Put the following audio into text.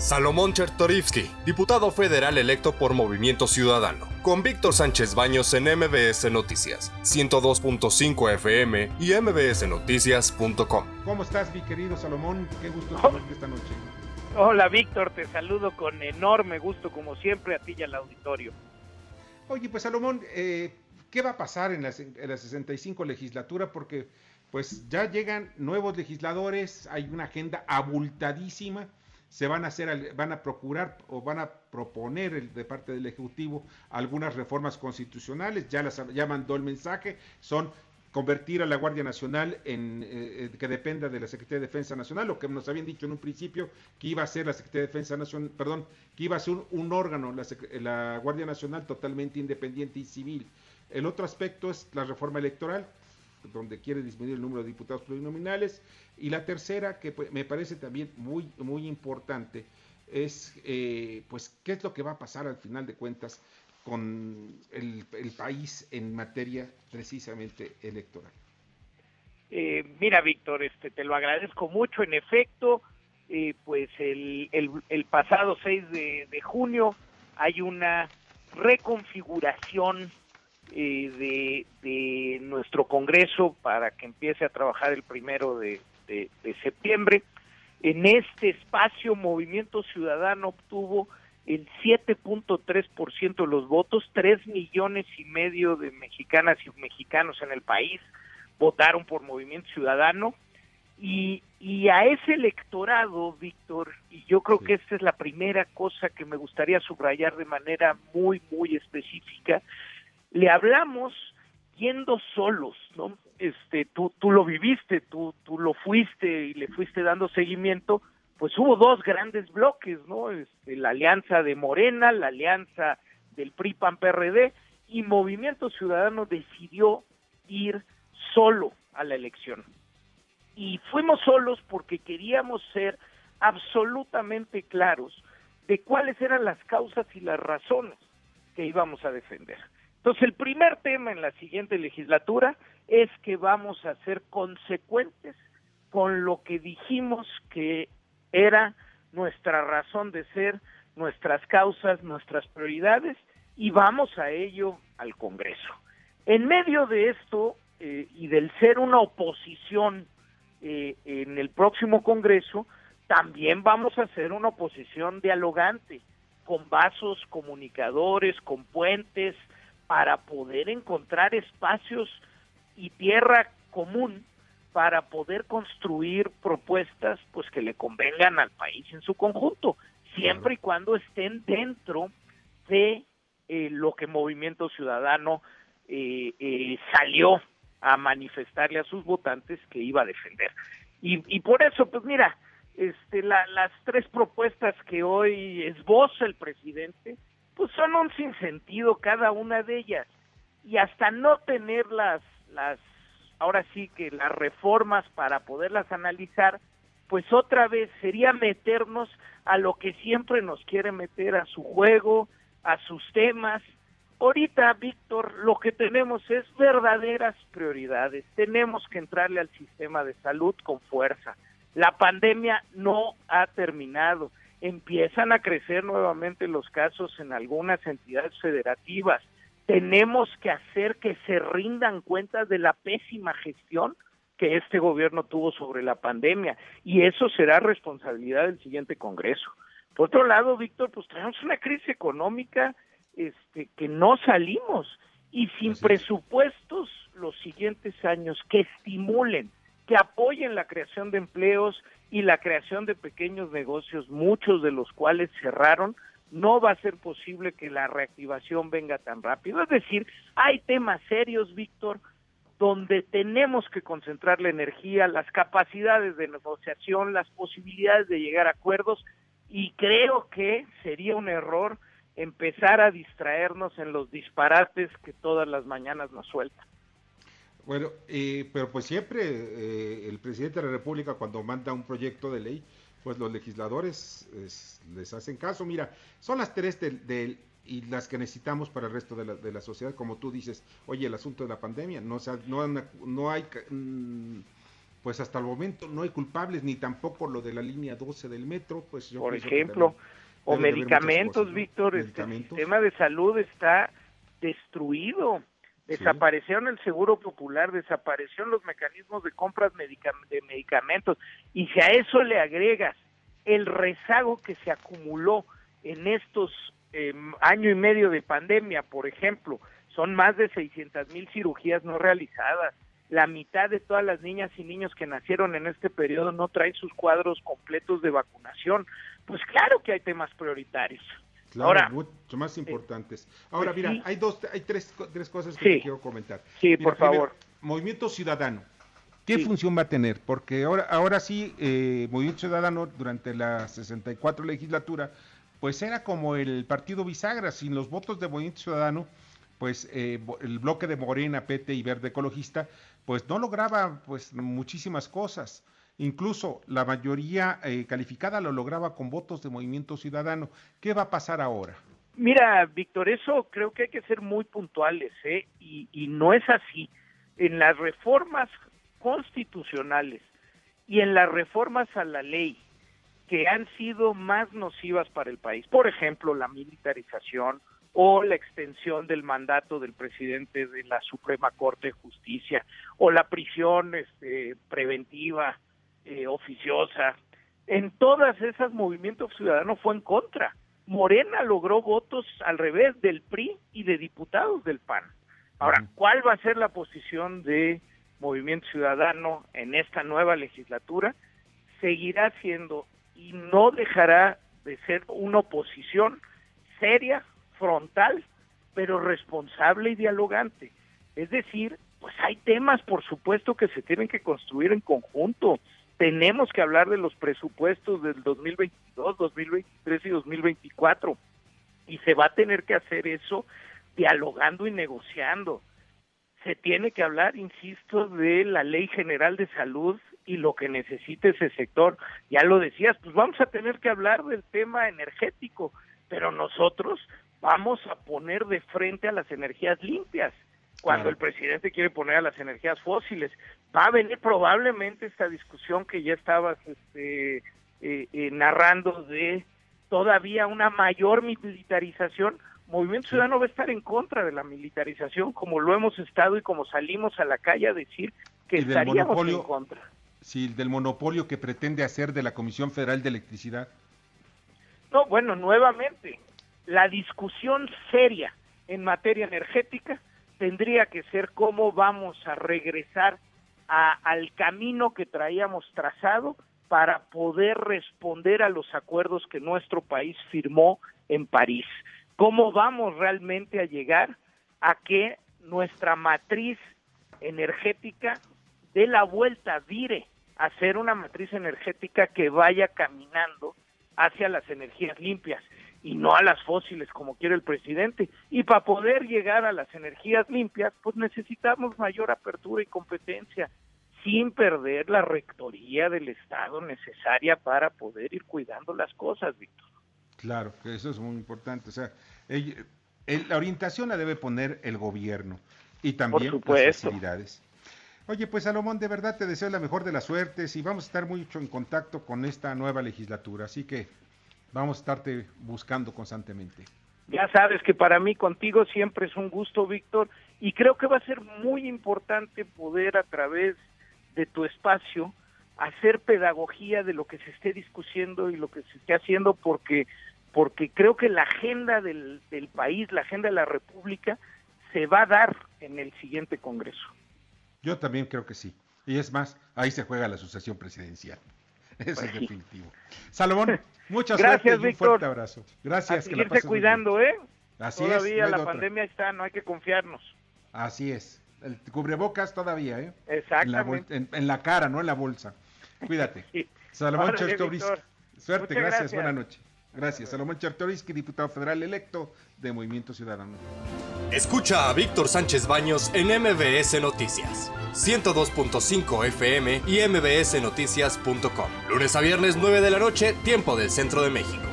Salomón Chertorivsky, diputado federal electo por Movimiento Ciudadano, con Víctor Sánchez Baños en MBS Noticias, 102.5 FM y mbsnoticias.com. ¿Cómo estás, mi querido Salomón? Qué gusto tenerte esta noche. Hola, Víctor, te saludo con enorme gusto, como siempre, a ti y al auditorio. Oye, pues Salomón, eh, ¿qué va a pasar en la, en la 65 legislatura? Porque pues ya llegan nuevos legisladores, hay una agenda abultadísima se van a hacer, van a procurar o van a proponer de parte del Ejecutivo algunas reformas constitucionales, ya, las, ya mandó el mensaje, son convertir a la Guardia Nacional en eh, que dependa de la Secretaría de Defensa Nacional, lo que nos habían dicho en un principio que iba a ser la Secretaría de Defensa Nacional, perdón, que iba a ser un, órgano, la, la, Guardia Nacional totalmente independiente y civil. El otro aspecto es la reforma electoral, donde quiere disminuir el número de diputados plurinominales. Y la tercera, que pues, me parece también muy, muy importante, es eh, pues qué es lo que va a pasar al final de cuentas con el, país en materia precisamente electoral. Eh, mira, Víctor, este, te lo agradezco mucho. En efecto, eh, pues el, el, pasado 6 de, de junio hay una reconfiguración eh, de, nuestro Congreso para que empiece a trabajar el primero de, septiembre. En este espacio, Movimiento Ciudadano obtuvo el 7.3% de los votos, 3 millones y medio de mexicanas y mexicanos en el país votaron por Movimiento Ciudadano. Y, y a ese electorado, Víctor, y yo creo que esta es la primera cosa que me gustaría subrayar de manera muy, muy específica, le hablamos yendo solos, ¿no? Este, tú, tú lo viviste, tú, tú lo fuiste y le fuiste dando seguimiento, pues hubo dos grandes bloques, ¿no? Este, la alianza de Morena, la alianza del PRI-PAN-PRD y Movimiento Ciudadano decidió ir solo a la elección. Y fuimos solos porque queríamos ser absolutamente claros de cuáles eran las causas y las razones que íbamos a defender. Entonces, el primer tema en la siguiente legislatura es que vamos a ser consecuentes con lo que dijimos que era nuestra razón de ser, nuestras causas, nuestras prioridades, y vamos a ello al Congreso. En medio de esto eh, y del ser una oposición eh, en el próximo Congreso, también vamos a ser una oposición dialogante, con vasos comunicadores, con puentes, para poder encontrar espacios y tierra común para poder construir propuestas pues que le convengan al país en su conjunto, siempre y cuando estén dentro de eh, lo que Movimiento Ciudadano eh, eh, salió a manifestarle a sus votantes que iba a defender. Y, y por eso, pues mira, este, las tres propuestas que hoy esboza el presidente, pues son un sinsentido cada una de ellas. Y hasta no tener las, las, ahora sí que las reformas para poderlas analizar, pues otra vez sería meternos a lo que siempre nos quiere meter, a su juego, a sus temas. Ahorita, Víctor, lo que tenemos es verdaderas prioridades. Tenemos que entrarle al sistema de salud con fuerza. La pandemia no ha terminado empiezan a crecer nuevamente los casos en algunas entidades federativas. Tenemos que hacer que se rindan cuentas de la pésima gestión que este gobierno tuvo sobre la pandemia y eso será responsabilidad del siguiente Congreso. Por otro lado, Víctor, pues tenemos una crisis económica este, que no salimos y sin presupuestos los siguientes años que estimulen, que apoyen la creación de empleos y la creación de pequeños negocios, muchos de los cuales cerraron, no va a ser posible que la reactivación venga tan rápido. Es decir, hay temas serios, Víctor, donde tenemos que concentrar la energía, las capacidades de negociación, las posibilidades de llegar a acuerdos y creo que sería un error empezar a distraernos en los disparates que todas las mañanas nos sueltan. Bueno, eh, pero pues siempre eh, el presidente de la República cuando manda un proyecto de ley, pues los legisladores les hacen caso. Mira, son las tres del, y las que necesitamos para el resto de la, de la, sociedad, como tú dices, oye, el asunto de la pandemia, no, no, no hay, mm, pues hasta el momento no hay culpables, ni tampoco lo de la línea 12 del metro, pues Por ejemplo, o medicamentos, Víctor, este, el sistema de salud está destruido. Desaparecieron el seguro popular, desaparecieron los mecanismos de compras de medicamentos. Y si a eso le agregas el rezago que se acumuló en estos eh, año y medio de pandemia, por ejemplo, son más de 600 mil cirugías no realizadas. La mitad de todas las niñas y niños que nacieron en este periodo no traen sus cuadros completos de vacunación. Pues claro que hay temas prioritarios. Claro, Ahora, mucho más importantes. Ahora, pues mira, hay dos, hay tres, tres cosas que quiero comentar. Sí, por favor. Movimiento Ciudadano. ¿Qué función va a tener? Porque ahora, ahora sí, eh, Movimiento Ciudadano durante la 64 legislatura, pues era como el partido bisagra, sin los votos de Movimiento Ciudadano, pues eh, el bloque de Morena, PT y Verde Ecologista, pues no lograba pues muchísimas cosas. Incluso la mayoría eh, calificada lo lograba con votos de Movimiento Ciudadano. ¿Qué va a pasar ahora? Mira, Víctor, eso creo que hay que ser muy puntuales, ¿eh? Y, y no es así. En las reformas constitucionales y en las reformas a la ley que han sido más nocivas para el país, por ejemplo, la militarización o la extensión del mandato del presidente de la Suprema Corte de Justicia o la prisión este, preventiva eh, oficiosa. En todas esas movimientos ciudadanos fue en contra. Morena logró votos al revés del PRI y de diputados del PAN. Ahora, ¿cuál va a ser la posición de Movimiento Ciudadano en esta nueva legislatura? Seguirá siendo y no dejará de ser una oposición seria, frontal, pero responsable y dialogante. Es decir, pues hay temas, por supuesto, que se tienen que construir en conjunto. Tenemos que hablar de los presupuestos del 2022, 2023 y 2024. Y se va a tener que hacer eso dialogando y negociando. Se tiene que hablar, insisto, de la Ley General de Salud y lo que necesita ese sector. Ya lo decías, pues vamos a tener que hablar del tema energético, pero nosotros vamos a poner de frente a las energías limpias cuando el presidente quiere poner a las energías fósiles. Va a venir probablemente esta discusión que ya estabas este, eh, eh, narrando de todavía una mayor militarización. Movimiento Ciudadano va a estar en contra de la militarización, como lo hemos estado y como salimos a la calle a decir que estaríamos en contra. Sí, del monopolio que pretende hacer de la Comisión Federal de Electricidad. No, bueno, nuevamente, la discusión seria en materia energética tendría que ser cómo vamos a regresar al camino que traíamos trazado para poder responder a los acuerdos que nuestro país firmó en París. ¿Cómo vamos realmente a llegar a que nuestra matriz energética dé la vuelta, vire a ser una matriz energética que vaya caminando hacia las energías limpias? Y no a las fósiles como quiere el presidente. Y para poder llegar a las energías limpias, pues necesitamos mayor apertura y competencia, sin perder la rectoría del Estado necesaria para poder ir cuidando las cosas, Víctor. Claro, que eso es muy importante. O sea, la orientación la debe poner el gobierno y también las facilidades. Oye, pues Salomón, de verdad te deseo la mejor de las suertes y vamos a estar mucho en contacto con esta nueva legislatura. Así que vamos a estarte buscando constantemente. Ya sabes que para mí contigo siempre es un gusto, Víctor, y creo que va a ser muy importante poder a través de tu espacio hacer pedagogía de lo que se esté discutiendo y lo que se esté haciendo porque porque creo que la agenda del, del país, la agenda de la República, se va a dar en el siguiente Congreso. Yo también creo que sí. Y es más, ahí se juega la sucesión presidencial. Eso es pues definitivo. Salomón, muchas gracias, y un fuerte abrazo. Gracias. A seguirse cuidando, ¿eh? Así todavía la pandemia está, no hay que confiarnos. Así es. El cubrebocas todavía, ¿eh? Exactamente. En la, cara, no en la bolsa. Cuídate. Salomón Suerte, gracias, buena noche. Gracias. Salomón Chertoriski, diputado federal electo de Movimiento Ciudadano. Escucha a Víctor Sánchez Baños en MBS Noticias. 102.5 FM y mbsnoticias.com. Lunes a viernes 9 de la noche, tiempo del centro de México.